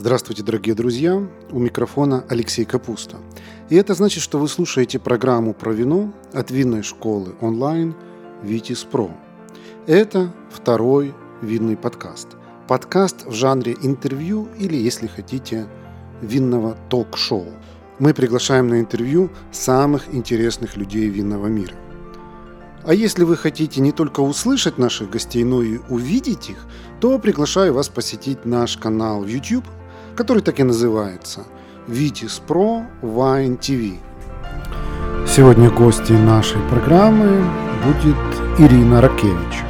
Здравствуйте, дорогие друзья! У микрофона Алексей Капуста. И это значит, что вы слушаете программу про вино от винной школы онлайн «Витис Про». Это второй винный подкаст. Подкаст в жанре интервью или, если хотите, винного ток-шоу. Мы приглашаем на интервью самых интересных людей винного мира. А если вы хотите не только услышать наших гостей, но и увидеть их, то приглашаю вас посетить наш канал в YouTube – который так и называется Vitis Pro Wine TV. Сегодня гостей нашей программы будет Ирина Ракевич.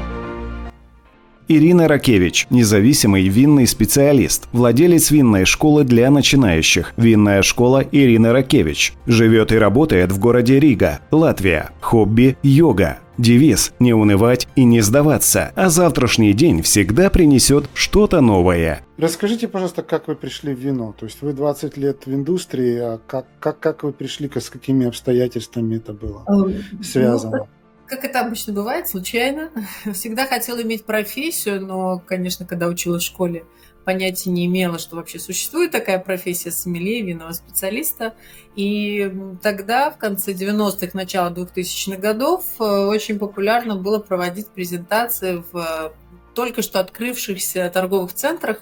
Ирина Ракевич – независимый винный специалист, владелец винной школы для начинающих. Винная школа Ирина Ракевич. Живет и работает в городе Рига, Латвия. Хобби – йога. Девиз «Не унывать и не сдаваться», а завтрашний день всегда принесет что-то новое. Расскажите, пожалуйста, как вы пришли в вино? То есть вы 20 лет в индустрии, а как, как, как вы пришли, с какими обстоятельствами это было эм, связано? Ну, как это обычно бывает, случайно. Всегда хотела иметь профессию, но, конечно, когда училась в школе, понятия не имела, что вообще существует такая профессия сомелье, винного специалиста. И тогда, в конце 90-х, начало 2000-х годов, э, очень популярно было проводить презентации в э, только что открывшихся торговых центрах.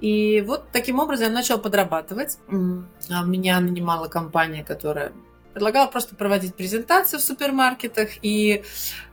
И вот таким образом я начала подрабатывать. А меня нанимала компания, которая предлагала просто проводить презентации в супермаркетах, и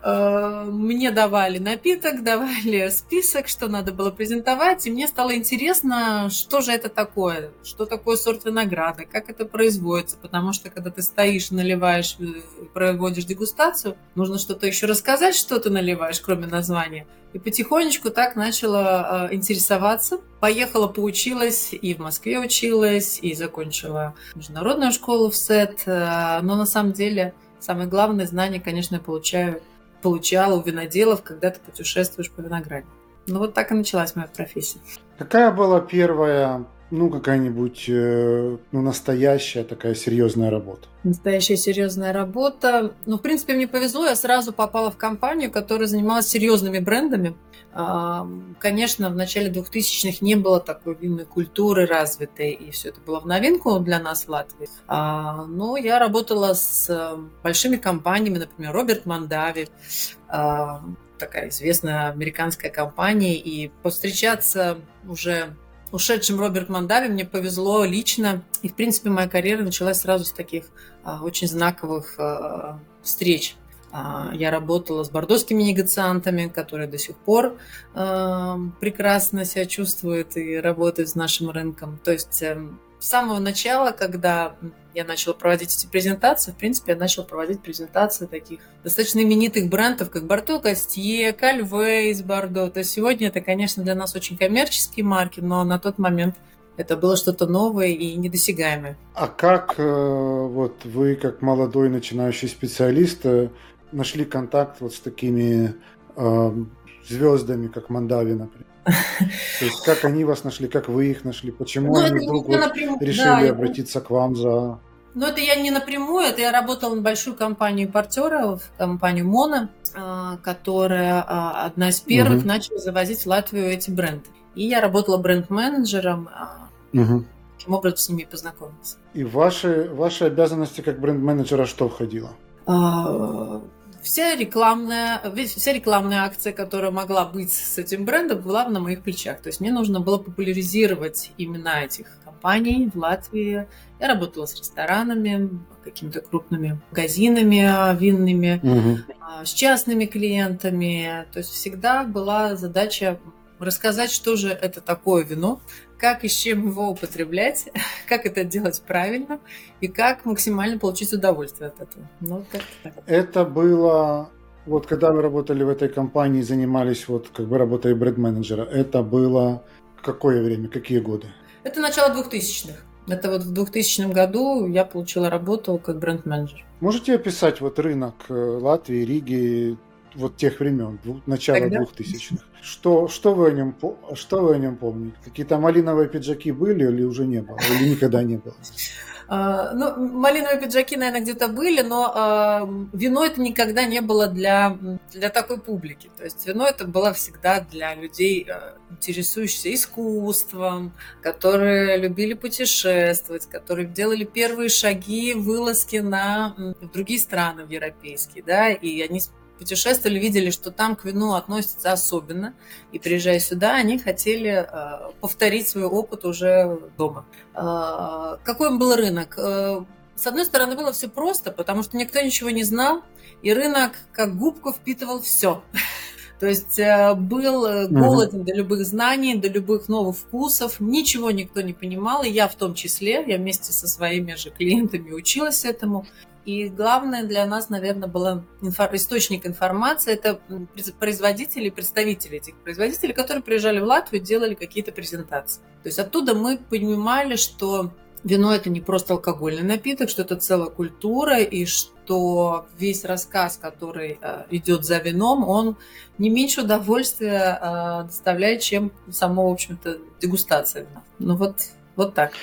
э, мне давали напиток, давали список, что надо было презентовать, и мне стало интересно, что же это такое, что такое сорт винограда, как это производится, потому что когда ты стоишь, наливаешь, э, проводишь дегустацию, нужно что-то еще рассказать, что ты наливаешь, кроме названия. И потихонечку так начала э, интересоваться. Поехала, поучилась, и в Москве училась, и закончила международную школу в СЭТ. Э, но на самом деле самое главное знание, конечно, я получаю, получала у виноделов, когда ты путешествуешь по винограду. Ну вот так и началась моя профессия. Какая была первая ну, какая-нибудь э, ну, настоящая такая серьезная работа? Настоящая серьезная работа. Ну, в принципе, мне повезло, я сразу попала в компанию, которая занималась серьезными брендами. А, конечно, в начале 2000-х не было такой винной культуры развитой, и все это было в новинку для нас в Латвии. А, но я работала с э, большими компаниями, например, Роберт Мандави, а, такая известная американская компания, и повстречаться уже ушедшим Роберт Мандави мне повезло лично. И, в принципе, моя карьера началась сразу с таких а, очень знаковых а, встреч. А, я работала с бордоскими негациантами, которые до сих пор а, прекрасно себя чувствуют и работают с нашим рынком. То есть эм, с самого начала, когда я начала проводить эти презентации, в принципе, я начала проводить презентации таких достаточно именитых брендов, как Барто Кальве из Бордо. То есть сегодня это, конечно, для нас очень коммерческие марки, но на тот момент это было что-то новое и недосягаемое. А как э, вот вы, как молодой начинающий специалист, э, нашли контакт вот с такими э, звездами, как Мандави, например? То есть как они вас нашли, как вы их нашли, почему ну, они вдруг вот напрямую... решили да, обратиться к вам за... Ну, это я не напрямую, это я работала на большую компанию импортеров, компанию Мона, а, которая а, одна из первых угу. начала завозить в Латвию эти бренды. И я работала бренд-менеджером, угу. таким образом с ними познакомиться. И ваши, ваши обязанности как бренд-менеджера что входило? Вся рекламная, вся рекламная акция, которая могла быть с этим брендом, была на моих плечах. То есть мне нужно было популяризировать имена этих компаний в Латвии. Я работала с ресторанами, какими-то крупными магазинами винными, угу. с частными клиентами. То есть всегда была задача рассказать, что же это такое вино, как и с чем его употреблять, как это делать правильно и как максимально получить удовольствие от этого. Ну, так, так. Это было вот когда вы работали в этой компании, занимались вот как бы работой бренд-менеджера, это было какое время, какие годы? Это начало 2000-х. Это вот в 2000 году я получила работу как бренд-менеджер. Можете описать вот рынок э, Латвии, Риги вот тех времен, начала Тогда? 2000-х. Что, что, вы о нем, что вы о нем помните? Какие-то малиновые пиджаки были или уже не было? Или никогда не было? А, ну, малиновые пиджаки, наверное, где-то были, но а, вино это никогда не было для, для такой публики. То есть вино это было всегда для людей, а, интересующихся искусством, которые любили путешествовать, которые делали первые шаги, вылазки на другие страны, европейские, да, и они путешествовали, видели, что там к вину относятся особенно, и приезжая сюда, они хотели э, повторить свой опыт уже дома. Э, какой был рынок? Э, с одной стороны, было все просто, потому что никто ничего не знал, и рынок как губку впитывал все. То есть был голоден mm-hmm. до любых знаний, до любых новых вкусов, ничего никто не понимал, и я в том числе, я вместе со своими же клиентами училась этому. И главное для нас, наверное, был инфор- источник информации. Это производители, представители этих производителей, которые приезжали в Латвию и делали какие-то презентации. То есть оттуда мы понимали, что вино это не просто алкогольный напиток, что это целая культура, и что весь рассказ, который э, идет за вином, он не меньше удовольствия э, доставляет, чем само, в общем-то, дегустация вина. Ну вот вот так.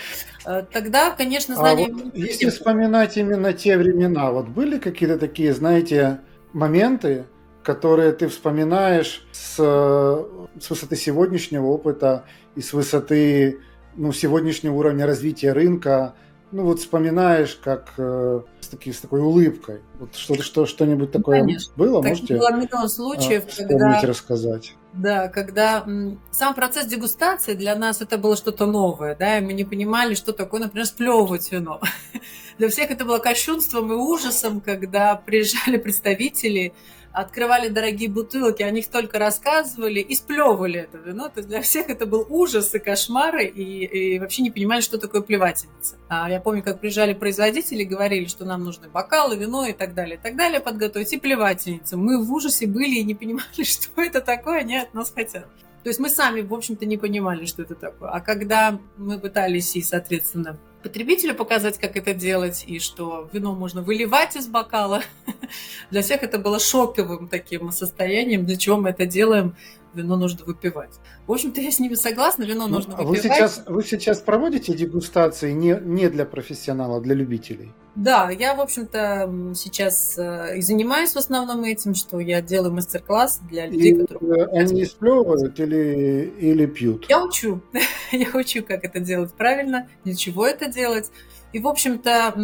Э, тогда, конечно, знания... А вот если вспоминать именно те времена, вот были какие-то такие, знаете, моменты, которые ты вспоминаешь с, с высоты сегодняшнего опыта и с высоты ну, сегодняшнего уровня развития рынка, ну вот вспоминаешь, как э, таки, с такой улыбкой. Вот что-то, что, что-нибудь такое Конечно. было? Так Можете было миллион случаев, э, когда... рассказать? Да, когда сам процесс дегустации для нас это было что-то новое, да, и мы не понимали, что такое, например, сплевывать вино. Для всех это было кощунством и ужасом, когда приезжали представители открывали дорогие бутылки, о них только рассказывали и сплевывали это вино. То есть для всех это был ужас и кошмары, и, и вообще не понимали, что такое плевательница. А я помню, как приезжали производители, говорили, что нам нужны бокалы, вино и так далее, и так далее подготовить, и плевательницы. Мы в ужасе были и не понимали, что это такое, они от нас хотят. То есть мы сами, в общем-то, не понимали, что это такое. А когда мы пытались и, соответственно, потребителю показать, как это делать, и что вино можно выливать из бокала. Для всех это было шоковым таким состоянием, для чего мы это делаем, вино нужно выпивать. В общем-то, я с ними согласна, вино ну, нужно выпивать. Вы сейчас, вы сейчас проводите дегустации не, не для профессионала, а для любителей? Да, я, в общем-то, сейчас э, и занимаюсь в основном этим, что я делаю мастер-класс для людей, и которые... Они сплевывают или, или пьют? Я учу. я учу, как это делать правильно, для чего это делать. И, в общем-то,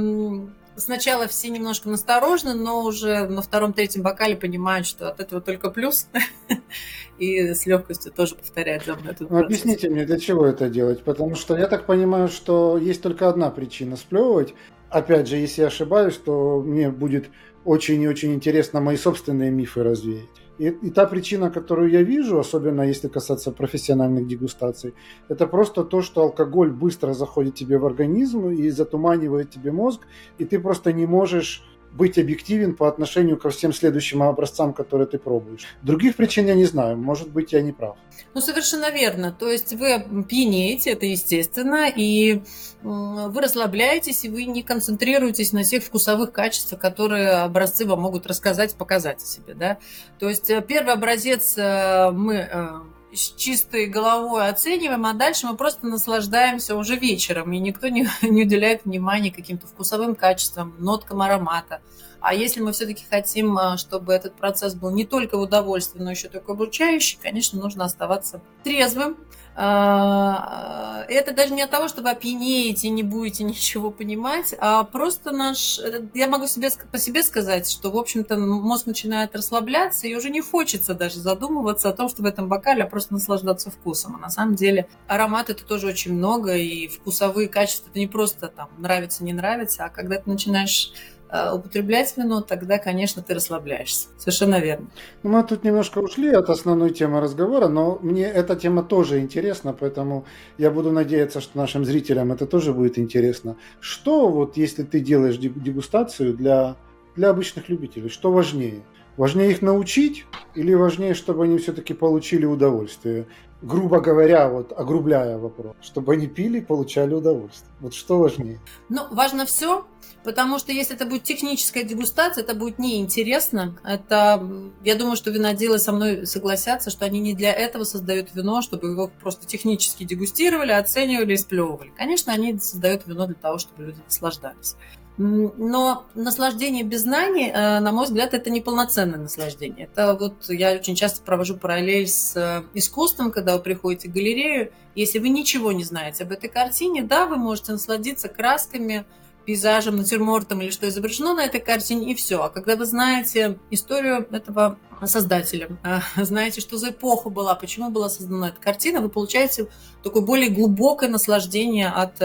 сначала все немножко насторожны, но уже на втором-третьем бокале понимают, что от этого только плюс. И с легкостью тоже повторяют за мной этот ну, Объясните мне, для чего это делать? Потому что я так понимаю, что есть только одна причина сплевывать. Опять же, если я ошибаюсь, то мне будет очень и очень интересно мои собственные мифы развеять. И, и та причина, которую я вижу, особенно если касаться профессиональных дегустаций, это просто то, что алкоголь быстро заходит тебе в организм и затуманивает тебе мозг, и ты просто не можешь быть объективен по отношению ко всем следующим образцам, которые ты пробуешь. Других причин я не знаю, может быть, я не прав. Ну, совершенно верно. То есть вы пьянеете, это естественно, и вы расслабляетесь, и вы не концентрируетесь на тех вкусовых качествах, которые образцы вам могут рассказать, показать о себе. Да? То есть э, первый образец э, мы э, с чистой головой оцениваем, а дальше мы просто наслаждаемся уже вечером, и никто не, не уделяет внимания каким-то вкусовым качествам, ноткам аромата. А если мы все-таки хотим, а, чтобы этот процесс был не только в удовольствии, но еще такой обучающий, конечно, нужно оставаться трезвым, это даже не от того, что вы опьянеете и не будете ничего понимать, а просто наш... Я могу себе, по себе сказать, что, в общем-то, мозг начинает расслабляться, и уже не хочется даже задумываться о том, что в этом бокале, а просто наслаждаться вкусом. А на самом деле аромат это тоже очень много, и вкусовые качества это не просто там нравится, не нравится, а когда ты начинаешь Э, употреблять вино, тогда, конечно, ты расслабляешься. Совершенно верно. Ну, мы тут немножко ушли от основной темы разговора, но мне эта тема тоже интересна, поэтому я буду надеяться, что нашим зрителям это тоже будет интересно. Что вот, если ты делаешь дегустацию для, для обычных любителей, что важнее? Важнее их научить или важнее, чтобы они все-таки получили удовольствие? Грубо говоря, вот огрубляя вопрос, чтобы они пили и получали удовольствие. Вот что важнее? Ну, важно все, потому что если это будет техническая дегустация, это будет неинтересно. Это, я думаю, что виноделы со мной согласятся, что они не для этого создают вино, чтобы его просто технически дегустировали, оценивали и сплевывали. Конечно, они создают вино для того, чтобы люди наслаждались. Но наслаждение без знаний, э, на мой взгляд, это не полноценное наслаждение. Это вот я очень часто провожу параллель с э, искусством, когда вы приходите в галерею. Если вы ничего не знаете об этой картине, да, вы можете насладиться красками, пейзажем, натюрмортом или что изображено на этой картине, и все. А когда вы знаете историю этого создателя, э, знаете, что за эпоха была, почему была создана эта картина, вы получаете такое более глубокое наслаждение от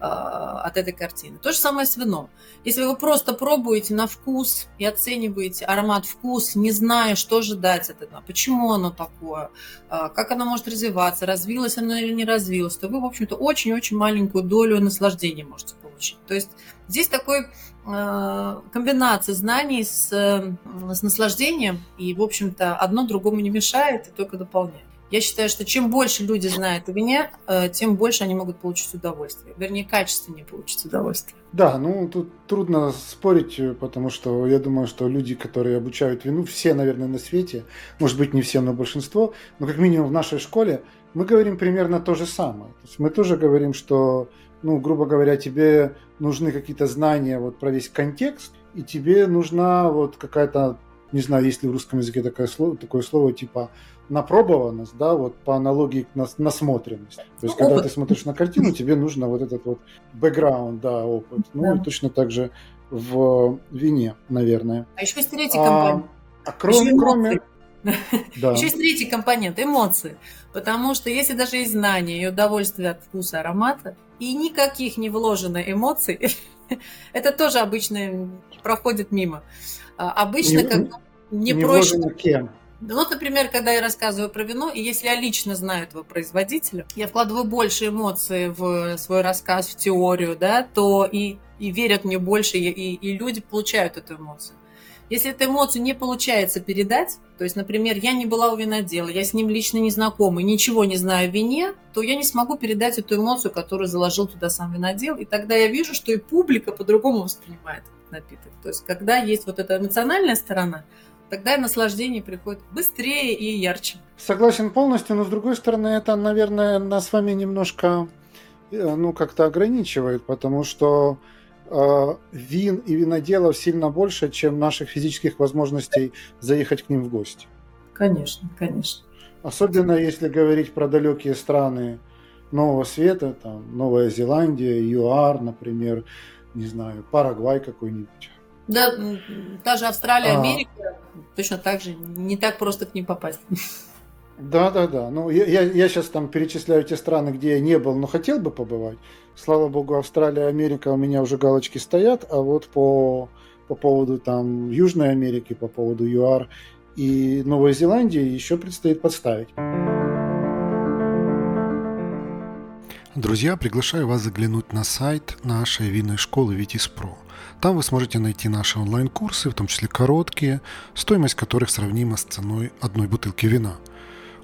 а, от этой картины. То же самое с вином. Если вы просто пробуете на вкус и оцениваете аромат, вкус, не зная, что ожидать от этого, почему оно такое, а, как оно может развиваться, развилось оно или не развилось, то вы, в общем-то, очень-очень маленькую долю наслаждения можете получить. То есть здесь такой а, комбинация знаний с, с наслаждением, и, в общем-то, одно другому не мешает и только дополняет. Я считаю, что чем больше люди знают о вине, э, тем больше они могут получить удовольствие. Вернее, качественнее получить удовольствие. Да, ну тут трудно спорить, потому что я думаю, что люди, которые обучают вину, все, наверное, на свете, может быть, не все, но большинство, но как минимум в нашей школе, мы говорим примерно то же самое. То есть мы тоже говорим, что, ну, грубо говоря, тебе нужны какие-то знания вот про весь контекст, и тебе нужна вот какая-то, не знаю, есть ли в русском языке такое слово, такое слово типа напробованность, да, вот по аналогии к нас, насмотренность. То есть, опыт. когда ты смотришь на картину, тебе нужно вот этот вот бэкграунд, да, опыт. Ну, да. и точно так же в вине, наверное. А еще есть третий компонент. А, а кроме, кроме... Да. Еще есть третий компонент – эмоции. Потому что если даже есть знание и удовольствие от вкуса аромата, и никаких не вложено эмоций, это тоже обычно проходит мимо. А, обычно, не, как не, не проще... кем? Ну, вот, например, когда я рассказываю про вино, и если я лично знаю этого производителя, я вкладываю больше эмоций в свой рассказ, в теорию, да, то и, и верят мне больше, и, и люди получают эту эмоцию. Если эту эмоцию не получается передать, то есть, например, я не была у винодела, я с ним лично не знакома, ничего не знаю о вине, то я не смогу передать эту эмоцию, которую заложил туда сам винодел, и тогда я вижу, что и публика по-другому воспринимает этот напиток. То есть, когда есть вот эта эмоциональная сторона, тогда наслаждение приходит быстрее и ярче. Согласен полностью, но с другой стороны, это, наверное, нас с вами немножко э, ну, как-то ограничивает, потому что вин и виноделов сильно больше, чем наших физических возможностей заехать к ним в гости. Конечно, конечно. Особенно если говорить про далекие страны Нового Света, там, Новая Зеландия, ЮАР, например, не знаю, Парагвай какой-нибудь. Да, та же Австралия, а. Америка, точно так же, не так просто к ним попасть. Да, да, да. Ну, я, я, я сейчас там перечисляю те страны, где я не был, но хотел бы побывать. Слава богу, Австралия, Америка у меня уже галочки стоят, а вот по, по поводу там Южной Америки, по поводу ЮАР и Новой Зеландии еще предстоит подставить. Друзья, приглашаю вас заглянуть на сайт нашей винной школы Витис Про – там вы сможете найти наши онлайн-курсы, в том числе короткие, стоимость которых сравнима с ценой одной бутылки вина.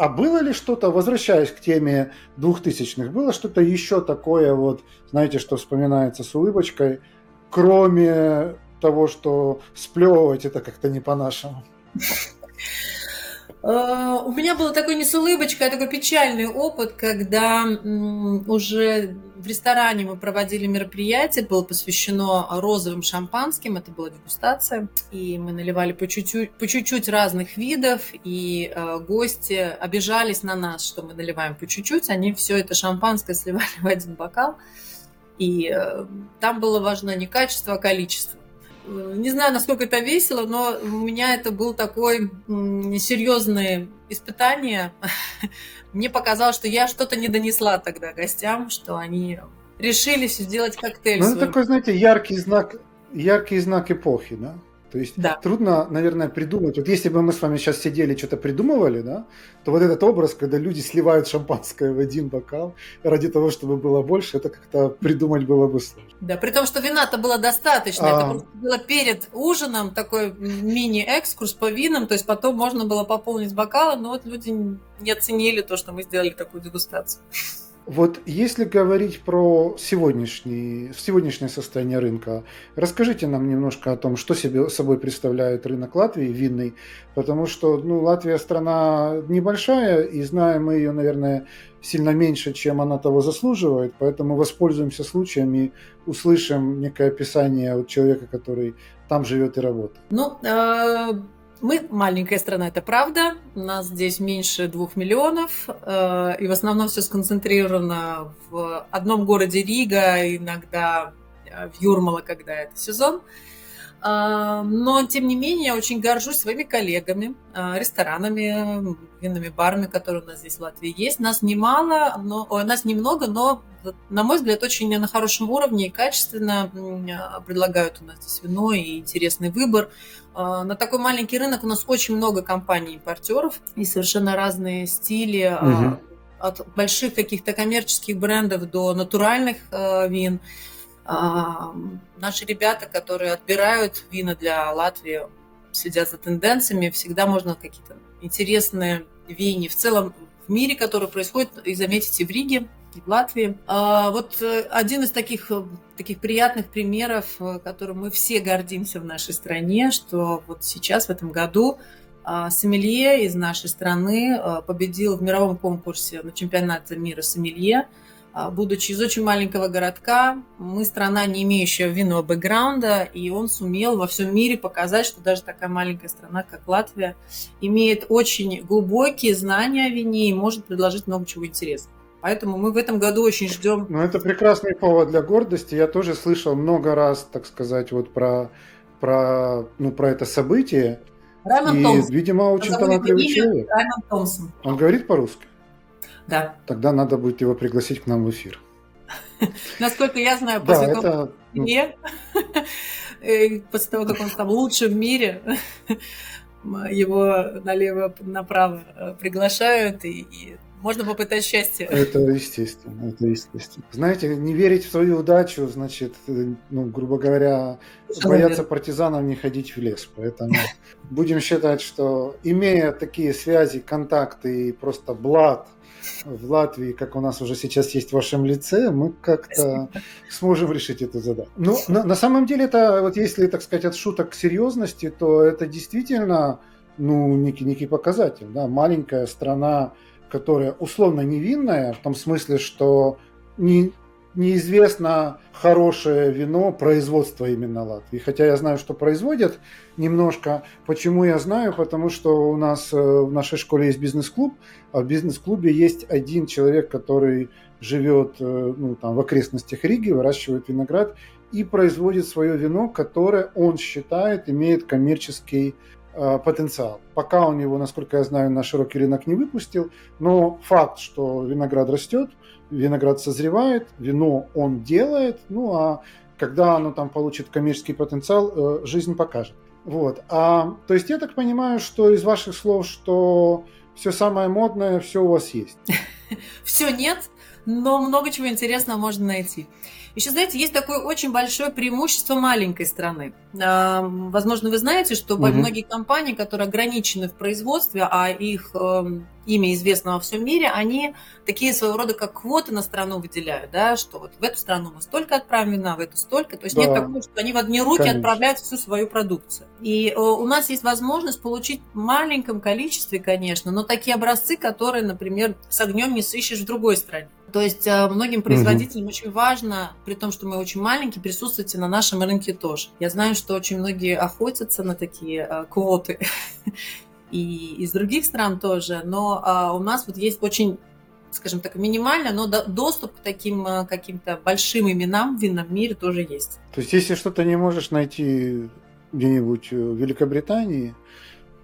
А было ли что-то, возвращаясь к теме двухтысячных, было что-то еще такое, вот, знаете, что вспоминается с улыбочкой, кроме того, что сплевывать это как-то не по-нашему? У меня был такой не с улыбочкой, а такой печальный опыт, когда уже в ресторане мы проводили мероприятие, было посвящено розовым шампанским, это была дегустация, и мы наливали по чуть-чуть, по чуть-чуть разных видов, и э, гости обижались на нас, что мы наливаем по чуть-чуть, они все это шампанское сливали в один бокал, и э, там было важно не качество, а количество. Не знаю, насколько это весело, но у меня это был такой серьезное испытание. Мне показалось, что я что-то не донесла тогда гостям, что они решились сделать коктейль. Ну, это такой, знаете, яркий знак, яркий знак эпохи, да? То есть да. трудно, наверное, придумать. Вот если бы мы с вами сейчас сидели, что-то придумывали, да, то вот этот образ, когда люди сливают шампанское в один бокал ради того, чтобы было больше, это как-то придумать было бы сложно. Да, при том, что вина-то было достаточно. А... Это просто было перед ужином такой мини-экскурс по винам, то есть потом можно было пополнить бокалы, но вот люди не оценили то, что мы сделали такую дегустацию. Вот если говорить про сегодняшний, сегодняшнее состояние рынка, расскажите нам немножко о том, что себе собой представляет рынок Латвии винный, потому что ну, Латвия страна небольшая, и знаем мы ее, наверное, сильно меньше, чем она того заслуживает, поэтому воспользуемся случаем и услышим некое описание от человека, который там живет и работает. Ну, э мы маленькая страна, это правда. У нас здесь меньше двух миллионов, э, и в основном все сконцентрировано в одном городе Рига, иногда э, в Юрмала, когда это сезон. Э, но, тем не менее, я очень горжусь своими коллегами, ресторанами, винными барами, которые у нас здесь в Латвии есть. Нас немало, но, о, нас немного, но, на мой взгляд, очень на хорошем уровне и качественно предлагают у нас здесь вино и интересный выбор. А, на такой маленький рынок у нас очень много компаний-импортеров и совершенно разные стили. Угу. От больших каких-то коммерческих брендов до натуральных вин. Наши ребята, которые отбирают вина для Латвии, следят за тенденциями, всегда можно какие-то интересные вини в целом в мире, которые происходят, и заметите, в Риге, и в Латвии. А, вот э, один из таких, э, таких приятных примеров, э, которым мы все гордимся в нашей стране, что вот сейчас, в этом году, а, сомелье из нашей страны победил в мировом конкурсе на чемпионате мира сомелье. А, будучи из очень маленького городка, мы страна, не имеющая винного бэкграунда, и он сумел во всем мире показать, что даже такая маленькая страна, как Латвия, имеет очень глубокие знания о вине и может предложить много чего интересного. Поэтому мы в этом году очень ждем. Ну, это прекрасный повод для гордости. Я тоже слышал много раз, так сказать, вот про, про, ну, про это событие. Раймонд и, Томпсон. видимо, очень талантливый человек. Раймонд Томпсон. Он говорит по-русски? Да. Тогда надо будет его пригласить к нам в эфир. Насколько я знаю, после да, это... Э, после того, как он стал лучшим в мире, его налево-направо э, приглашают, и можно попытать счастье. Это естественно, это естественно. Знаете, не верить в свою удачу, значит, ну, грубо говоря, Что бояться партизанам не ходить в лес. Поэтому будем считать, что имея такие связи, контакты и просто блат в Латвии, как у нас уже сейчас есть в вашем лице, мы как-то сможем решить эту задачу. Ну, на, на самом деле, это вот если, так сказать, от шуток к серьезности, то это действительно ну, некий, некий показатель. Да? Маленькая страна, которая условно невинная, в том смысле, что не, неизвестно хорошее вино производства именно Латвии. Хотя я знаю, что производят немножко. Почему я знаю? Потому что у нас э, в нашей школе есть бизнес-клуб, а в бизнес-клубе есть один человек, который живет э, ну, там, в окрестностях Риги, выращивает виноград и производит свое вино, которое он считает имеет коммерческий Э, потенциал. Пока он его, насколько я знаю, на широкий рынок не выпустил, но факт, что виноград растет, виноград созревает, вино он делает, ну а когда оно там получит коммерческий потенциал, э, жизнь покажет. Вот. А, то есть я так понимаю, что из ваших слов, что все самое модное, все у вас есть. Все нет, но много чего интересного можно найти. Еще, знаете, есть такое очень большое преимущество маленькой страны. А, возможно, вы знаете, что угу. многие компании, которые ограничены в производстве, а их эм, имя известно во всем мире, они такие своего рода как квоты на страну выделяют, да, что вот в эту страну мы столько отправим вина, в эту столько. То есть да. нет такого, что они в одни руки Конечно. отправляют всю свою продукцию. И э, у нас есть возможность получить в маленьком количестве, конечно, но такие образцы, которые, например, с огнем не сыщешь в другой стране. То есть э, многим производителям угу. очень важно, при том, что мы очень маленькие, присутствовать на нашем рынке тоже. Я знаю, что очень многие охотятся на такие э, квоты и из других стран тоже, но у нас вот есть очень скажем так, минимально, но доступ к таким э, каким-то большим именам в винном мире тоже есть. То есть, если что-то не можешь найти где-нибудь в Великобритании,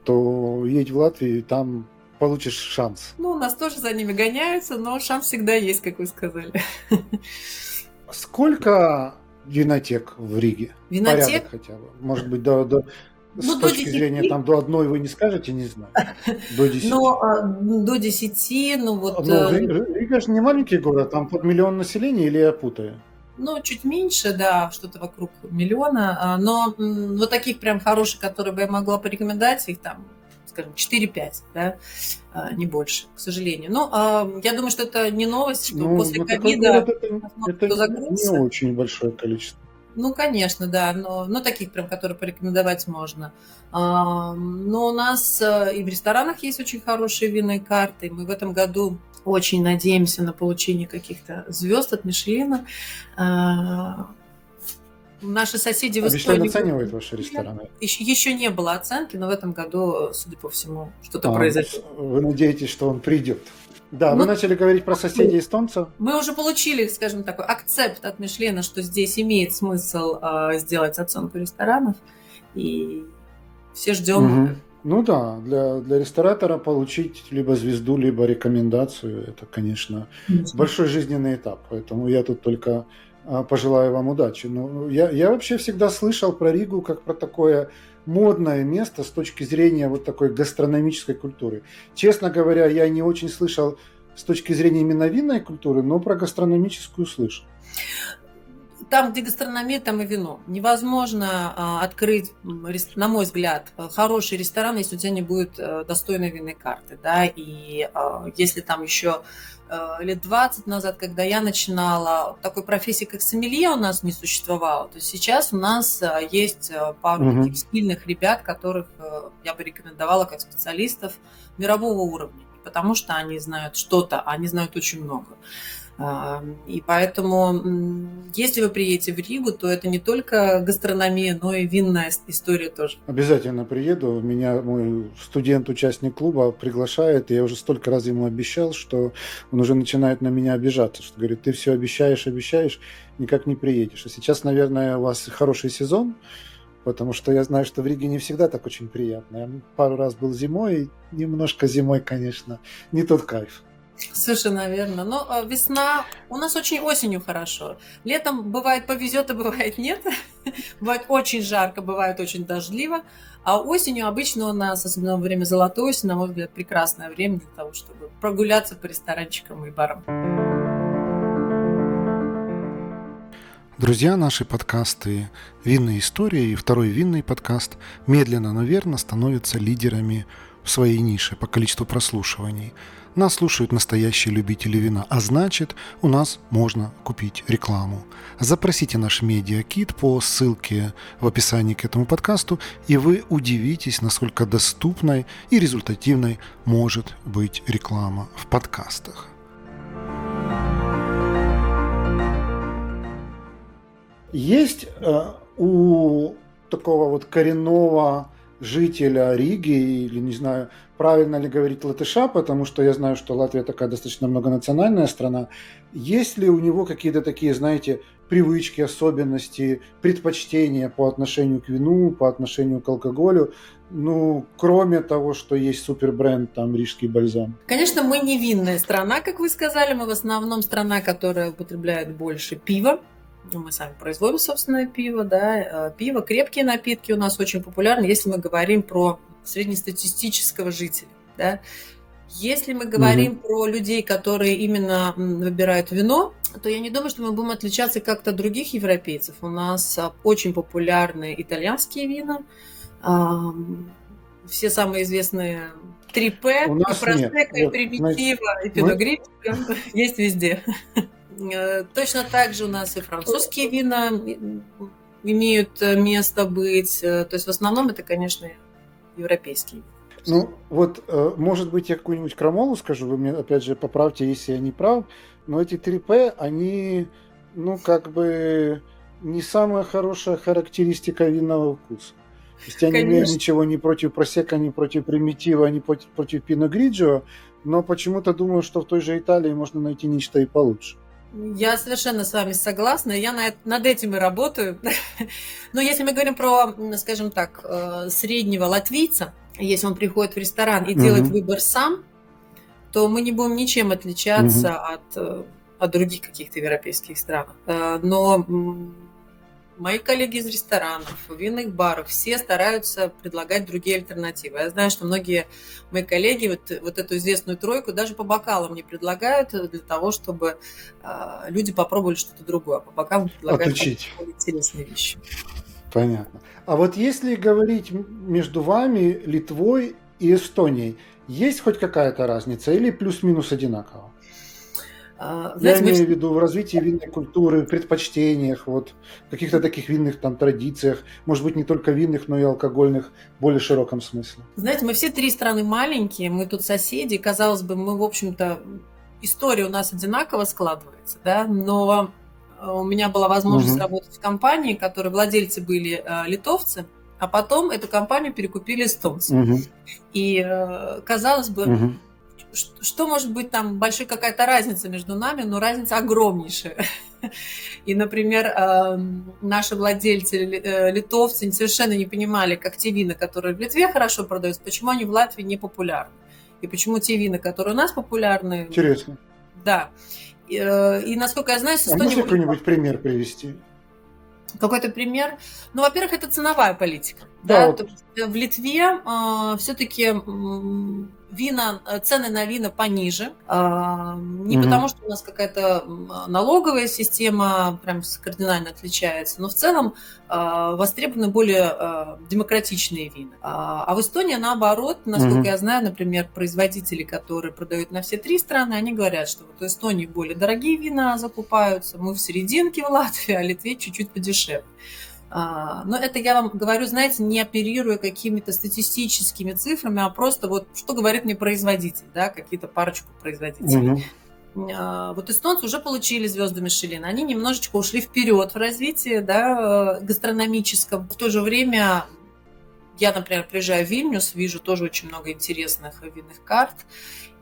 то едь в Латвию, там получишь шанс. Ну, у нас тоже за ними гоняются, но шанс всегда есть, как вы сказали. Сколько винотек в Риге? Винотек? Порядок хотя бы. Может быть, до, до, ну, с точки 10. зрения там до одной вы не скажете, не знаю. До 10. Ну, а, до 10, ну вот... Ну, Рига же не маленький город, там под миллион населения или я путаю? Ну, чуть меньше, да, что-то вокруг миллиона. А, но вот таких прям хороших, которые бы я могла порекомендовать, их там скажем, 4-5, да, а, не больше, к сожалению. Но ну, я думаю, что это не новость, что ну, после ковида это, это не очень большое количество. Ну, конечно, да, но, но таких прям, которые порекомендовать можно. А, но у нас э, и в ресторанах есть очень хорошие винные карты. Мы в этом году очень надеемся на получение каких-то звезд от Мишлина. А, наши соседи в а Мишлен оценивает ваши рестораны? Еще, еще не было оценки, но в этом году, судя по всему, что-то а, произойдет. Вы надеетесь, что он придет? Да, мы, мы начали говорить про соседей эстонцев. Мы уже получили, скажем, такой акцепт от Мишлена, что здесь имеет смысл э, сделать оценку ресторанов, и все ждем. Угу. Ну да, для, для ресторатора получить либо звезду, либо рекомендацию, это, конечно, большой жизненный этап. Поэтому я тут только пожелаю вам удачи. Ну, я, я вообще всегда слышал про Ригу как про такое модное место с точки зрения вот такой гастрономической культуры. Честно говоря, я не очень слышал с точки зрения именно винной культуры, но про гастрономическую слышал. Там, где гастрономия, там и вино. Невозможно а, открыть, на мой взгляд, хороший ресторан, если у тебя не будет а, достойной винной карты. Да? И а, если там еще Э, лет 20 назад, когда я начинала, такой профессии, как сомелье, у нас не существовало. То есть сейчас у нас э, есть э, пару угу. таких сильных ребят, которых я бы рекомендовала как специалистов мирового уровня. Потому что они знают что-то, они знают очень много. И поэтому, если вы приедете в Ригу, то это не только гастрономия, но и винная история тоже. Обязательно приеду. Меня мой студент-участник клуба приглашает. И я уже столько раз ему обещал, что он уже начинает на меня обижаться. Что говорит, ты все обещаешь, обещаешь, никак не приедешь. А сейчас, наверное, у вас хороший сезон, потому что я знаю, что в Риге не всегда так очень приятно. Я пару раз был зимой, немножко зимой, конечно, не тот кайф. Совершенно верно. Но э, весна у нас очень осенью хорошо. Летом бывает повезет, а бывает нет. бывает очень жарко, бывает очень дождливо. А осенью обычно у нас, особенно во время золотой осени, на мой взгляд, прекрасное время для того, чтобы прогуляться по ресторанчикам и барам. Друзья, наши подкасты «Винная история» и второй винный подкаст медленно, но верно становятся лидерами в своей нише по количеству прослушиваний – нас слушают настоящие любители вина, а значит, у нас можно купить рекламу. Запросите наш медиакит по ссылке в описании к этому подкасту, и вы удивитесь, насколько доступной и результативной может быть реклама в подкастах. Есть э, у такого вот коренного жителя Риги или, не знаю, правильно ли говорить латыша, потому что я знаю, что Латвия такая достаточно многонациональная страна. Есть ли у него какие-то такие, знаете, привычки, особенности, предпочтения по отношению к вину, по отношению к алкоголю, ну, кроме того, что есть супербренд, там, рижский бальзам? Конечно, мы не винная страна, как вы сказали. Мы в основном страна, которая употребляет больше пива. Ну, мы сами производим собственное пиво, да. Э, пиво, крепкие напитки у нас очень популярны, если мы говорим про среднестатистического жителя. Да? Если мы говорим угу. про людей, которые именно выбирают вино, то я не думаю, что мы будем отличаться как-то от других европейцев. У нас а, очень популярны итальянские вина, все самые известные 3П, и Просека, и Примитива, и Пиногриппика есть везде. Э, точно так же у нас и французские вина имеют э, место быть. Э, то есть в основном это, конечно, европейский. Ну, вот, э, может быть, я какую-нибудь крамолу скажу, вы мне, опять же, поправьте, если я не прав, но эти 3П, они, ну, как бы, не самая хорошая характеристика винного вкуса. То есть я Конечно. не имею ничего ни против просека, ни против примитива, ни против, против пино гриджио, но почему-то думаю, что в той же Италии можно найти нечто и получше. Я совершенно с вами согласна. Я над этим и работаю. Но если мы говорим про, скажем так, э, среднего латвийца, если он приходит в ресторан и делает выбор сам, то мы не будем ничем отличаться от, э, от других каких-то европейских стран. Э, но мои коллеги из ресторанов, винных баров, все стараются предлагать другие альтернативы. Я знаю, что многие мои коллеги вот, вот эту известную тройку даже по бокалам не предлагают для того, чтобы э, люди попробовали что-то другое. По бокалам предлагают интересные вещи. Понятно. А вот если говорить между вами, Литвой и Эстонией, есть хоть какая-то разница или плюс-минус одинаково? А, знаете, Я имею в виду в развитии винной культуры, предпочтениях, вот каких-то таких винных там традициях, может быть, не только винных, но и алкогольных в более широком смысле. Знаете, мы все три страны маленькие, мы тут соседи, казалось бы, мы, в общем-то, история у нас одинаково складывается, да, но э, у меня была возможность угу. работать в компании, которые владельцы были э, литовцы, а потом эту компанию перекупили эстонцы. Угу. И э, казалось бы, угу что может быть там большая какая-то разница между нами, но разница огромнейшая. И, например, эм, наши владельцы, э, литовцы, совершенно не понимали, как те вина, которые в Литве хорошо продаются, почему они в Латвии не популярны. И почему те вина, которые у нас популярны... Интересно. Да. И, э, и насколько я знаю, с А можете какой-нибудь пример привести? Какой-то пример? Ну, во-первых, это ценовая политика. Да, да? Вот. В Литве э, все-таки э, вина, цены на вина пониже. Э, не угу. потому, что у нас какая-то налоговая система прям кардинально отличается, но в целом э, востребованы более э, демократичные вина. А, а в Эстонии, наоборот, насколько угу. я знаю, например, производители, которые продают на все три страны, они говорят, что вот в Эстонии более дорогие вина закупаются, мы в серединке в Латвии, а Литве чуть-чуть подешевле. А, но это я вам говорю, знаете, не оперируя какими-то статистическими цифрами, а просто вот что говорит мне производитель, да, какие-то парочку производителей. Угу. Вот эстонцы уже получили звезды Мишелин, они немножечко ушли вперед в развитии да, гастрономическом. В то же время я, например, приезжаю в Вильнюс, вижу тоже очень много интересных винных карт,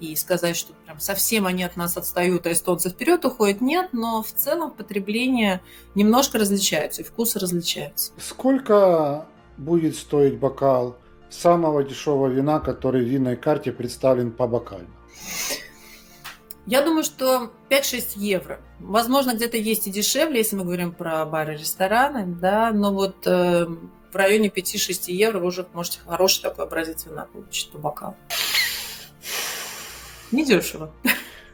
и сказать, что прям совсем они от нас отстают, а эстонцы вперед уходят, нет, но в целом потребление немножко различается, и вкусы различаются. Сколько будет стоить бокал самого дешевого вина, который в винной карте представлен по бокально? Я думаю, что 5-6 евро. Возможно, где-то есть и дешевле, если мы говорим про бары, рестораны, да, но вот э, в районе 5-6 евро вы уже можете хороший такой образец вина получить по бокалу. Недешево.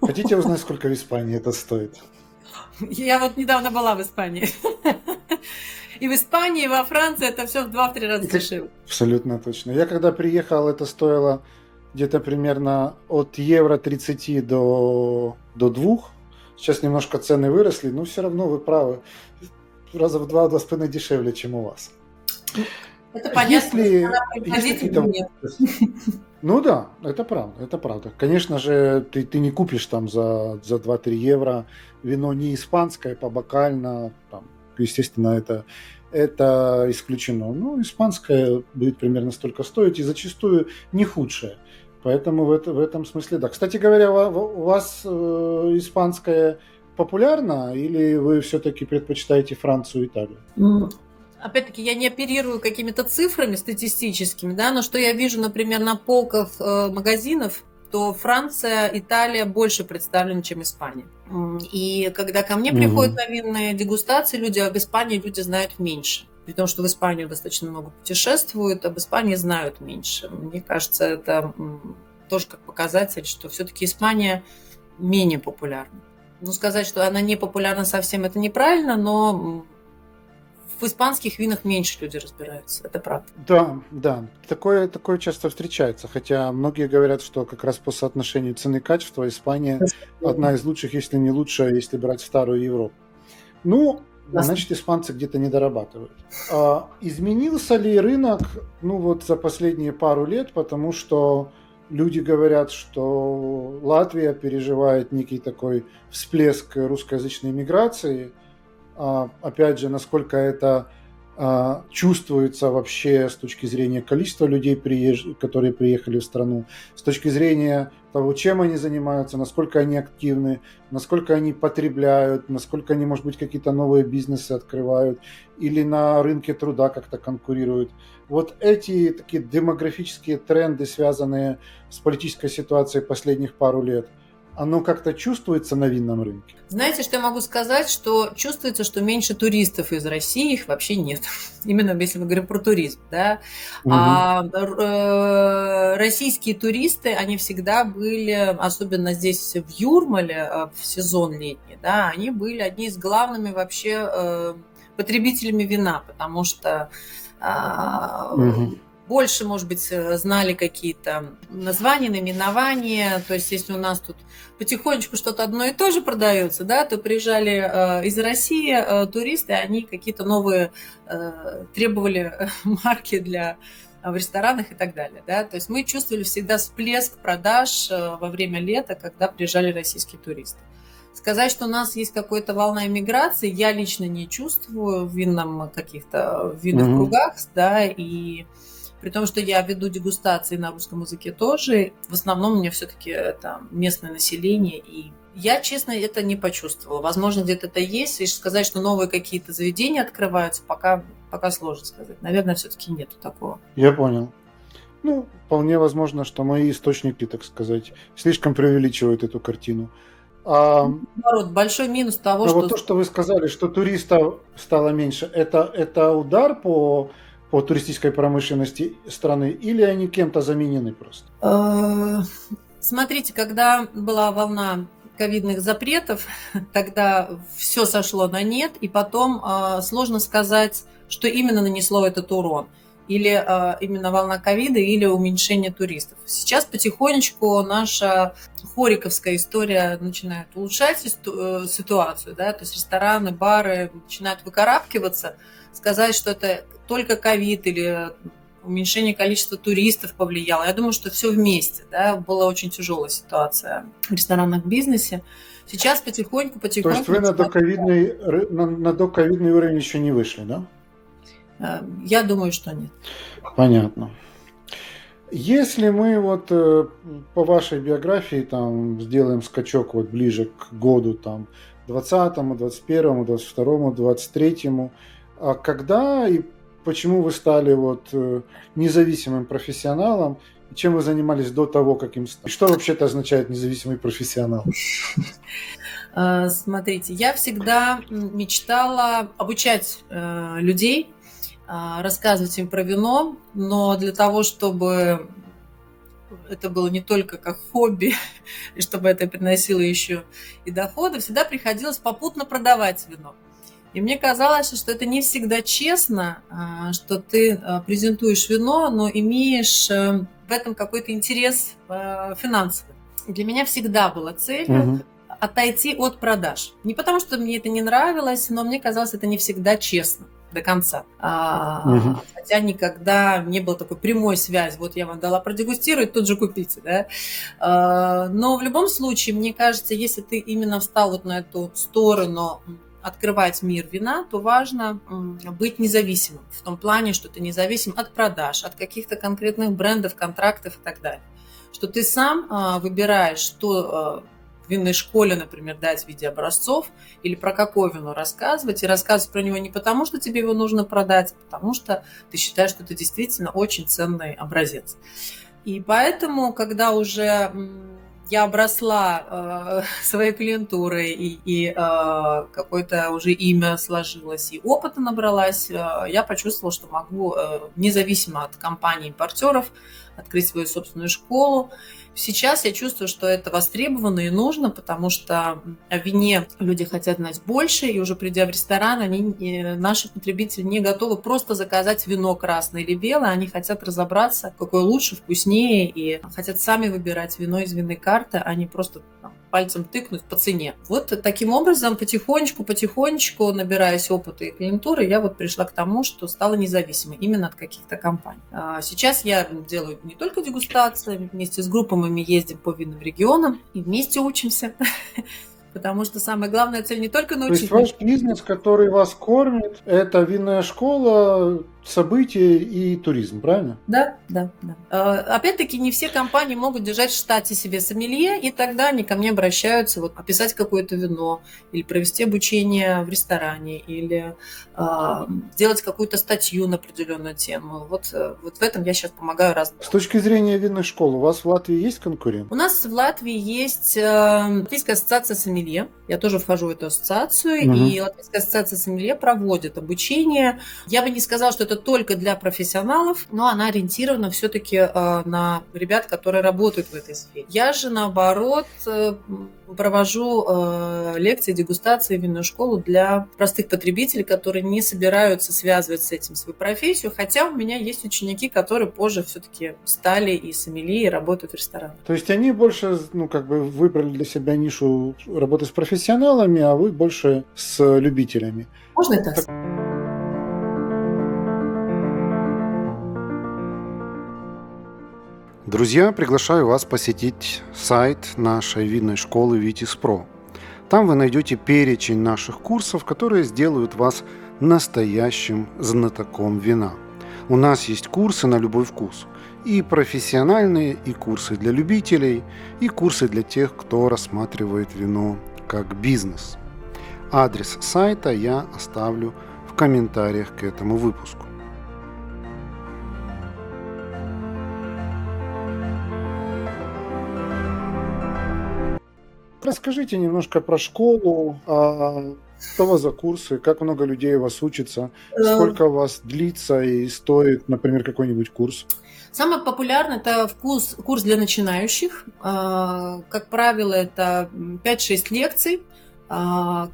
Хотите узнать, сколько в Испании это стоит? Я вот недавно была в Испании. И в Испании, и во Франции это все в 2-3 раза дешевле. Абсолютно точно. Я когда приехал, это стоило где-то примерно от евро 30 до, до 2. Сейчас немножко цены выросли, но все равно вы правы. Раза в два-два с половиной дешевле, чем у вас. Это понятно. Если, если ну да, это правда, это правда. Конечно же, ты, ты не купишь там за, за 2-3 евро вино не испанское, побокально, там, естественно, это, это исключено. Ну, испанское будет примерно столько стоить и зачастую не худшее. Поэтому в, это, в этом смысле да. Кстати говоря, у вас э, испанское популярно или вы все-таки предпочитаете Францию и Италию? Опять-таки, я не оперирую какими-то цифрами статистическими, да, но что я вижу, например, на полках э, магазинов, то Франция, Италия больше представлены, чем Испания. И когда ко мне угу. приходят на винные дегустации, люди об Испании люди знают меньше. При том, что в Испанию достаточно много путешествуют, об Испании знают меньше. Мне кажется, это тоже как показатель, что все-таки Испания менее популярна. Ну, сказать, что она не популярна совсем, это неправильно, но в испанских винах меньше люди разбираются, это правда. Да, да, такое, такое часто встречается, хотя многие говорят, что как раз по соотношению цены и качества Испания одна из лучших, если не лучшая, если брать старую Европу. Ну, значит, испанцы где-то не дорабатывают. А, изменился ли рынок, ну вот за последние пару лет, потому что люди говорят, что Латвия переживает некий такой всплеск русскоязычной миграции – опять же, насколько это а, чувствуется вообще с точки зрения количества людей, которые приехали в страну, с точки зрения того, чем они занимаются, насколько они активны, насколько они потребляют, насколько они, может быть, какие-то новые бизнесы открывают или на рынке труда как-то конкурируют. Вот эти такие демографические тренды, связанные с политической ситуацией последних пару лет – оно как-то чувствуется на винном рынке? Знаете, что я могу сказать? Что чувствуется, что меньше туристов из России, их вообще нет. Именно если мы говорим про туризм. Да? Угу. А э, российские туристы, они всегда были, особенно здесь в Юрмале, э, в сезон летний, да, они были одни из главными вообще э, потребителями вина, потому что угу больше, может быть, э, знали какие-то названия, наименования. То есть, если у нас тут потихонечку что-то одно и то же продается, да, то приезжали э, из России э, туристы, они какие-то новые э, требовали марки для э, в ресторанах и так далее. Да? То есть мы чувствовали всегда всплеск продаж э, во время лета, когда приезжали российские туристы. Сказать, что у нас есть какая-то волна иммиграции, я лично не чувствую в винном каких-то винных mm-hmm. кругах, да, и при том, что я веду дегустации на русском языке тоже, в основном у меня все-таки это местное население, и я, честно, это не почувствовала. Возможно, где-то это есть, и сказать, что новые какие-то заведения открываются, пока, пока сложно сказать. Наверное, все-таки нету такого. Я понял. Ну, вполне возможно, что мои источники, так сказать, слишком преувеличивают эту картину. А, Наоборот, большой минус того, что... Вот то, что вы сказали, что туристов стало меньше, это, это удар по по туристической промышленности страны, или они кем-то заменены просто? Э, смотрите, когда была волна ковидных запретов, тогда все сошло на нет, и потом э, сложно сказать, что именно нанесло этот урон. Или э, именно волна ковида, или уменьшение туристов. Сейчас потихонечку наша хориковская история начинает улучшать ситуацию, да, то есть рестораны, бары начинают выкарабкиваться, сказать, что это только ковид или уменьшение количества туристов повлияло. Я думаю, что все вместе. Да? Была очень тяжелая ситуация в ресторанном бизнесе. Сейчас потихоньку, потихоньку... То есть вы на доковидный, на, на доковидный уровень еще не вышли, да? Э, я думаю, что нет. Понятно. Если мы вот э, по вашей биографии там сделаем скачок вот ближе к году там 20, 21, 22, 23, а когда и почему вы стали вот э, независимым профессионалом, чем вы занимались до того, как им стали? Что вообще это означает независимый профессионал? А, смотрите, я всегда мечтала обучать э, людей, а, рассказывать им про вино, но для того, чтобы это было не только как хобби, и чтобы это приносило еще и доходы, всегда приходилось попутно продавать вино. И мне казалось, что это не всегда честно, а, что ты а, презентуешь вино, но имеешь э, в этом какой-то интерес э, финансовый. для меня всегда была цель угу. отойти от продаж. Не потому, что мне это не нравилось, но мне казалось, это не всегда честно до конца. А, угу. Хотя никогда не было такой прямой связи. Вот я вам дала продегустировать, тут же купите. Да? А, но в любом случае, мне кажется, если ты именно встал вот на эту сторону открывать мир вина, то важно быть независимым. В том плане, что ты независим от продаж, от каких-то конкретных брендов, контрактов и так далее. Что ты сам а, выбираешь, что а, в винной школе, например, дать в виде образцов, или про какое вино рассказывать, и рассказывать про него не потому, что тебе его нужно продать, а потому что ты считаешь, что это действительно очень ценный образец. И поэтому, когда уже я обросла э, своей клиентурой, и, и э, какое-то уже имя сложилось, и опыта набралась, э, я почувствовала, что могу э, независимо от компаний-импортеров открыть свою собственную школу. Сейчас я чувствую, что это востребовано и нужно, потому что о вине люди хотят знать больше, и уже придя в ресторан, они, наши потребители не готовы просто заказать вино красное или белое, они хотят разобраться, какое лучше, вкуснее, и хотят сами выбирать вино из винной карты, а не просто там, пальцем тыкнуть по цене. Вот таким образом, потихонечку, потихонечку, набираясь опыта и клиентуры, я вот пришла к тому, что стала независимой именно от каких-то компаний. А сейчас я делаю не только дегустации, вместе с группами мы ездим по винным регионам и вместе учимся. потому что самая главная цель не только научить. То есть ваш бизнес, который вас кормит, это винная школа, события и туризм, правильно? Да, да, да. Э, опять-таки, не все компании могут держать в штате себе сомелье, и тогда они ко мне обращаются вот описать какое-то вино, или провести обучение в ресторане, или э, сделать какую-то статью на определенную тему. Вот, э, вот в этом я сейчас помогаю разным. С точки зрения винной школы, у вас в Латвии есть конкурент? У нас в Латвии есть э, Латвийская ассоциация сомелье. Я тоже вхожу в эту ассоциацию, угу. и Латвийская ассоциация сомелье проводит обучение. Я бы не сказала, что это только для профессионалов, но она ориентирована все-таки э, на ребят, которые работают в этой сфере. Я же, наоборот, э, провожу э, лекции, дегустации винную школу для простых потребителей, которые не собираются связывать с этим свою профессию, хотя у меня есть ученики, которые позже все-таки стали и сомелье, и работают в ресторанах. То есть они больше, ну, как бы выбрали для себя нишу работы с профессионалами, а вы больше с любителями. Можно это? так? Друзья, приглашаю вас посетить сайт нашей винной школы Витис Про. Там вы найдете перечень наших курсов, которые сделают вас настоящим знатоком вина. У нас есть курсы на любой вкус. И профессиональные, и курсы для любителей, и курсы для тех, кто рассматривает вино как бизнес. Адрес сайта я оставлю в комментариях к этому выпуску. Расскажите немножко про школу, а, что у вас за курсы, как много людей у вас учится, э, сколько у вас длится и стоит, например, какой-нибудь курс? Самый популярный это курс, курс для начинающих. А, как правило, это 5-6 лекций, а,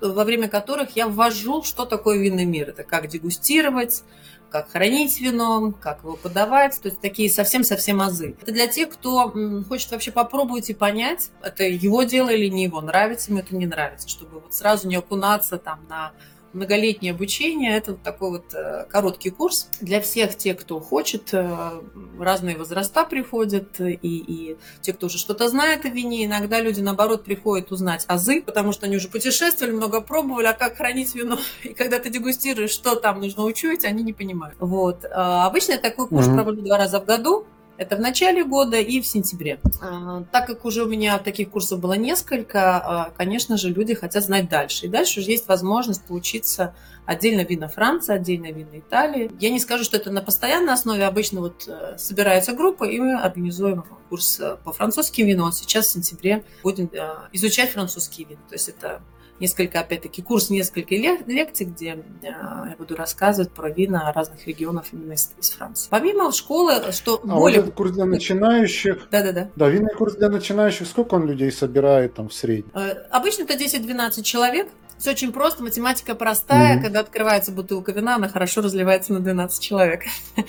во время которых я ввожу, что такое винный мир. Это как дегустировать, как хранить вино, как его подавать, то есть такие совсем-совсем азы. Это для тех, кто хочет вообще попробовать и понять, это его дело или не его, нравится ему это, не нравится, чтобы вот сразу не окунаться там на многолетнее обучение. Это вот такой вот э, короткий курс для всех тех, кто хочет. Э, разные возраста приходят, и, и те, кто уже что-то знает о вине. Иногда люди, наоборот, приходят узнать азы, потому что они уже путешествовали, много пробовали, а как хранить вино. И когда ты дегустируешь, что там нужно учить, они не понимают. Вот. А обычно я такой курс mm-hmm. провожу два раза в году. Это в начале года и в сентябре. А, так как уже у меня таких курсов было несколько, а, конечно же, люди хотят знать дальше. И дальше уже есть возможность поучиться отдельно вина Франции, отдельно вина Италии. Я не скажу, что это на постоянной основе. Обычно вот э, собирается группа, и мы организуем курс э, по французским винам. Сейчас в сентябре будем э, изучать французские вина. То есть это несколько, опять-таки, курс, несколько лекций, где э, я буду рассказывать про вина разных регионов именно из, из Франции. Помимо школы, что а более... вот курс для начинающих... Да-да-да. Да, винный курс для начинающих, сколько он людей собирает там в среднем? Э, обычно это 10-12 человек. Все очень просто, математика простая. Mm-hmm. Когда открывается бутылка вина, она хорошо разливается на 12 человек.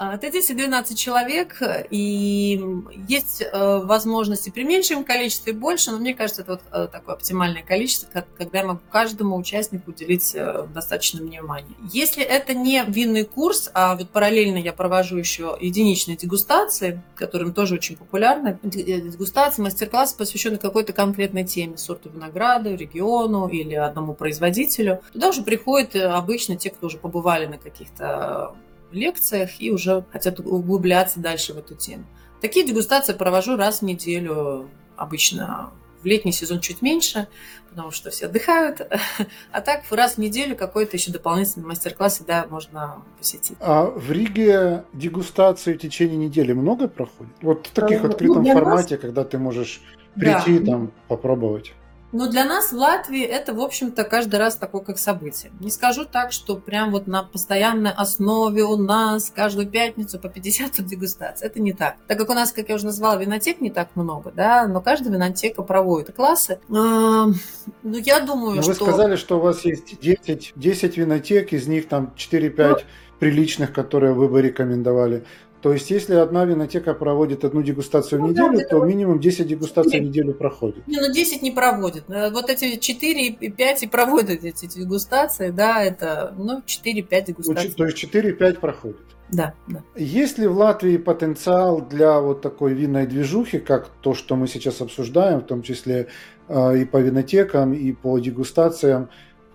Это 10-12 человек, и есть э, возможности при меньшем количестве больше, но мне кажется, это вот э, такое оптимальное количество, когда я могу каждому участнику уделить э, достаточно внимания. Если это не винный курс, а вот параллельно я провожу еще единичные дегустации, которым тоже очень популярны, дегустации, мастер-классы, посвященные какой-то конкретной теме, сорту винограда, региону или одному производителю, туда уже приходят обычно те, кто уже побывали на каких-то лекциях и уже хотят углубляться дальше в эту тему. Такие дегустации провожу раз в неделю, обычно в летний сезон чуть меньше, потому что все отдыхают. А так раз в неделю какой-то еще дополнительный мастер-класс да, можно посетить. А в Риге дегустации в течение недели много проходит? Вот в таких ну, открытом формате, нас... когда ты можешь прийти да. там попробовать. Но для нас в Латвии это, в общем-то, каждый раз такое как событие. Не скажу так, что прям вот на постоянной основе у нас каждую пятницу по 50 дегустаций. Это не так. Так как у нас, как я уже назвала, винотек не так много, да, но каждая винотека проводит классы. Ну, я думаю, но что... Вы сказали, что у вас есть 10, 10 винотек, из них там 4-5 ну, приличных, которые вы бы рекомендовали. То есть, если одна винотека проводит одну дегустацию в ну, неделю, да, то минимум 10 дегустаций в неделю проходит. Не, ну 10 не проводит. Э, вот эти 4 и 5 и проводят эти дегустации, да, это, ну, 4-5 дегустаций. То есть 4-5 проходит. да, да. Есть ли в Латвии потенциал для вот такой винной движухи, как то, что мы сейчас обсуждаем, в том числе э, и по винотекам, и по дегустациям,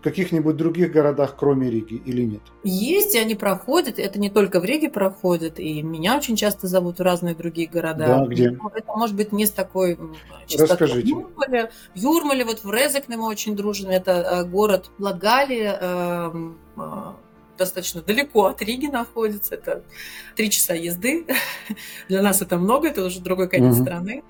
каких-нибудь других городах, кроме Риги, или нет? Есть, и они проходят. Это не только в Риге проходит, и меня очень часто зовут в разные другие города. Да, где? Но это может быть не с такой частотой. Расскажите. В Юрмале, в Юрмале, вот в Резекне мы очень дружим. Это э, город Лагали, эм, э, достаточно далеко от Риги находится. Это три часа езды. Для нас это много, это уже другой конец угу. страны.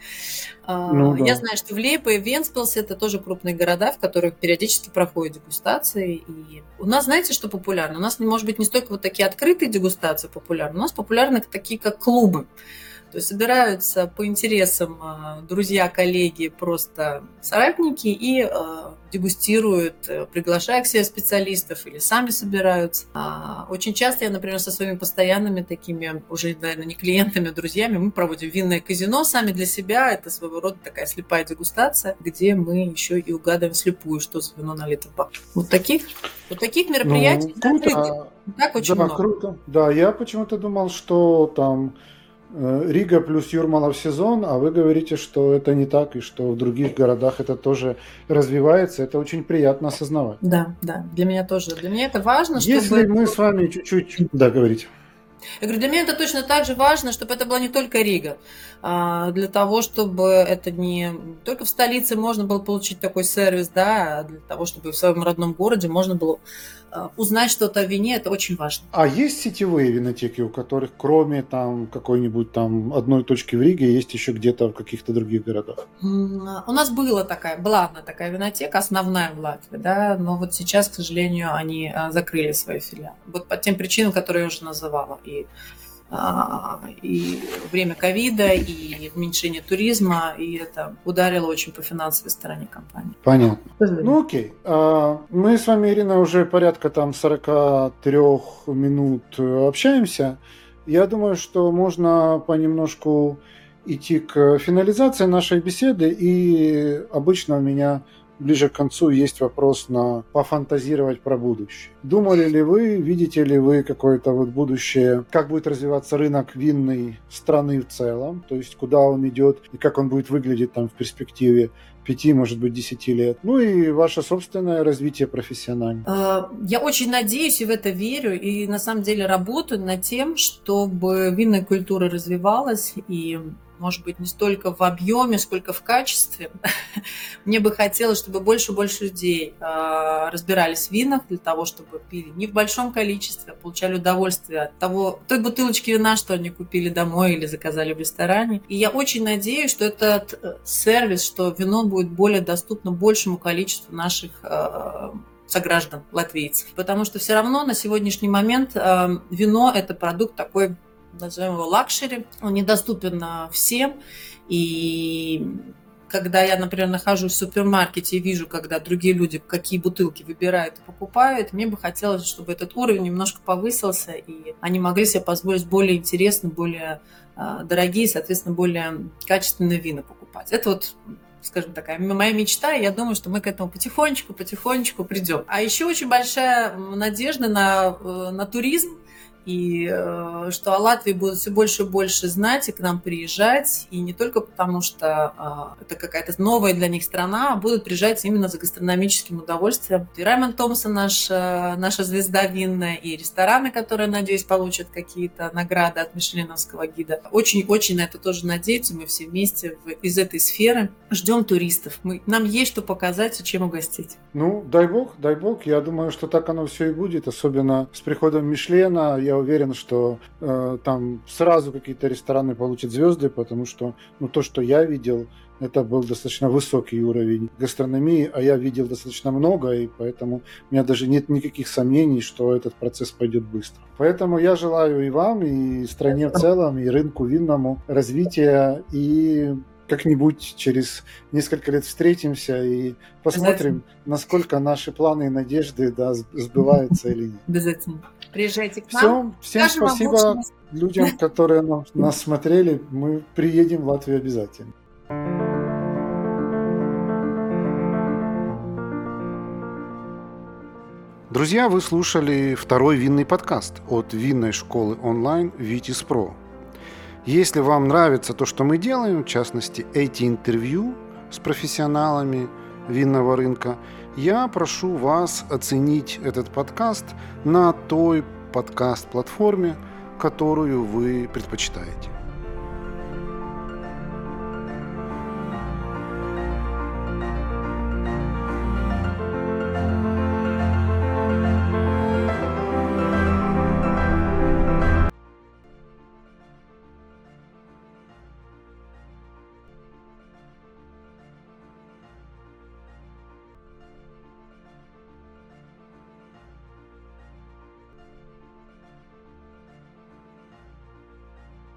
А, ну, да. Я знаю, что в Лейпе и Венспилсе это тоже крупные города, в которых периодически проходят дегустации. И у нас, знаете, что популярно? У нас, может быть, не столько вот такие открытые дегустации популярны, у нас популярны такие, как клубы. То есть собираются по интересам а, друзья, коллеги, просто соратники и а, дегустируют, э, приглашая к себе специалистов или сами собираются. А, очень часто я, например, со своими постоянными такими, уже, наверное, не клиентами, а друзьями, мы проводим винное казино сами для себя. Это своего рода такая слепая дегустация, где мы еще и угадываем слепую, что за вино налито в бак. Вот таких, вот таких мероприятий ну, круто. так очень да, много. круто. Да, я почему-то думал, что там Рига плюс Юрмалов сезон, а вы говорите, что это не так, и что в других городах это тоже развивается. Это очень приятно осознавать. Да, да, для меня тоже. Для меня это важно, чтобы... Если мы с вами чуть-чуть... Да, говорите. Я говорю, для меня это точно так же важно, чтобы это была не только Рига. А, для того, чтобы это не только в столице можно было получить такой сервис, да, а для того, чтобы в своем родном городе можно было а, узнать что-то о вине, это очень важно. А есть сетевые винотеки, у которых кроме там какой-нибудь там одной точки в Риге есть еще где-то в каких-то других городах? У нас была такая, была одна такая винотека, основная в Латвии, да, но вот сейчас, к сожалению, они закрыли свои филиалы. Вот по тем причинам, которые я уже называла. И а, и время ковида, и уменьшение туризма, и это ударило очень по финансовой стороне компании. Понятно. Ну окей. А, мы с вами, Ирина, уже порядка там 43 минут общаемся. Я думаю, что можно понемножку идти к финализации нашей беседы, и обычно у меня ближе к концу есть вопрос на пофантазировать про будущее. Думали ли вы, видите ли вы какое-то вот будущее, как будет развиваться рынок винной страны в целом, то есть куда он идет и как он будет выглядеть там в перспективе пяти, может быть, десяти лет. Ну и ваше собственное развитие профессиональное. А, я очень надеюсь и в это верю, и на самом деле работаю над тем, чтобы винная культура развивалась и может быть, не столько в объеме, сколько в качестве. Мне бы хотелось, чтобы больше и больше людей э, разбирались в винах для того, чтобы пили не в большом количестве, а получали удовольствие от того, той бутылочки вина, что они купили домой или заказали в ресторане. И я очень надеюсь, что этот э, сервис, что вино будет более доступно большему количеству наших э, сограждан, латвийцев. Потому что все равно на сегодняшний момент э, вино – это продукт такой назовем его luxury, он недоступен всем, и когда я, например, нахожусь в супермаркете и вижу, когда другие люди какие бутылки выбирают и покупают, мне бы хотелось, чтобы этот уровень немножко повысился, и они могли себе позволить более интересные, более э, дорогие, соответственно, более качественные вина покупать. Это вот скажем такая, моя мечта, и я думаю, что мы к этому потихонечку, потихонечку придем. А еще очень большая надежда на, э, на туризм, и э, что о Латвии будут все больше и больше знать и к нам приезжать, и не только потому, что э, это какая-то новая для них страна, а будут приезжать именно за гастрономическим удовольствием. И Раймон Томпсон наш, э, наша звезда винная, и рестораны, которые, надеюсь, получат какие-то награды от Мишленовского гида. Очень-очень на это тоже надеются, мы все вместе в, из этой сферы ждем туристов. Мы, нам есть что показать и чем угостить. Ну, дай бог, дай бог. Я думаю, что так оно все и будет, особенно с приходом Мишлена. Я уверен, что э, там сразу какие-то рестораны получат звезды, потому что ну, то, что я видел, это был достаточно высокий уровень гастрономии, а я видел достаточно много, и поэтому у меня даже нет никаких сомнений, что этот процесс пойдет быстро. Поэтому я желаю и вам, и стране в целом, и рынку винному развития и как-нибудь через несколько лет встретимся и посмотрим, насколько наши планы и надежды да, сбываются или нет. Обязательно. Приезжайте к нам. Все, всем спасибо вам, людям, которые нас смотрели. Мы приедем в Латвию обязательно. Друзья, вы слушали второй винный подкаст от винной школы онлайн «Витис Про». Если вам нравится то, что мы делаем, в частности, эти интервью с профессионалами винного рынка – я прошу вас оценить этот подкаст на той подкаст-платформе, которую вы предпочитаете.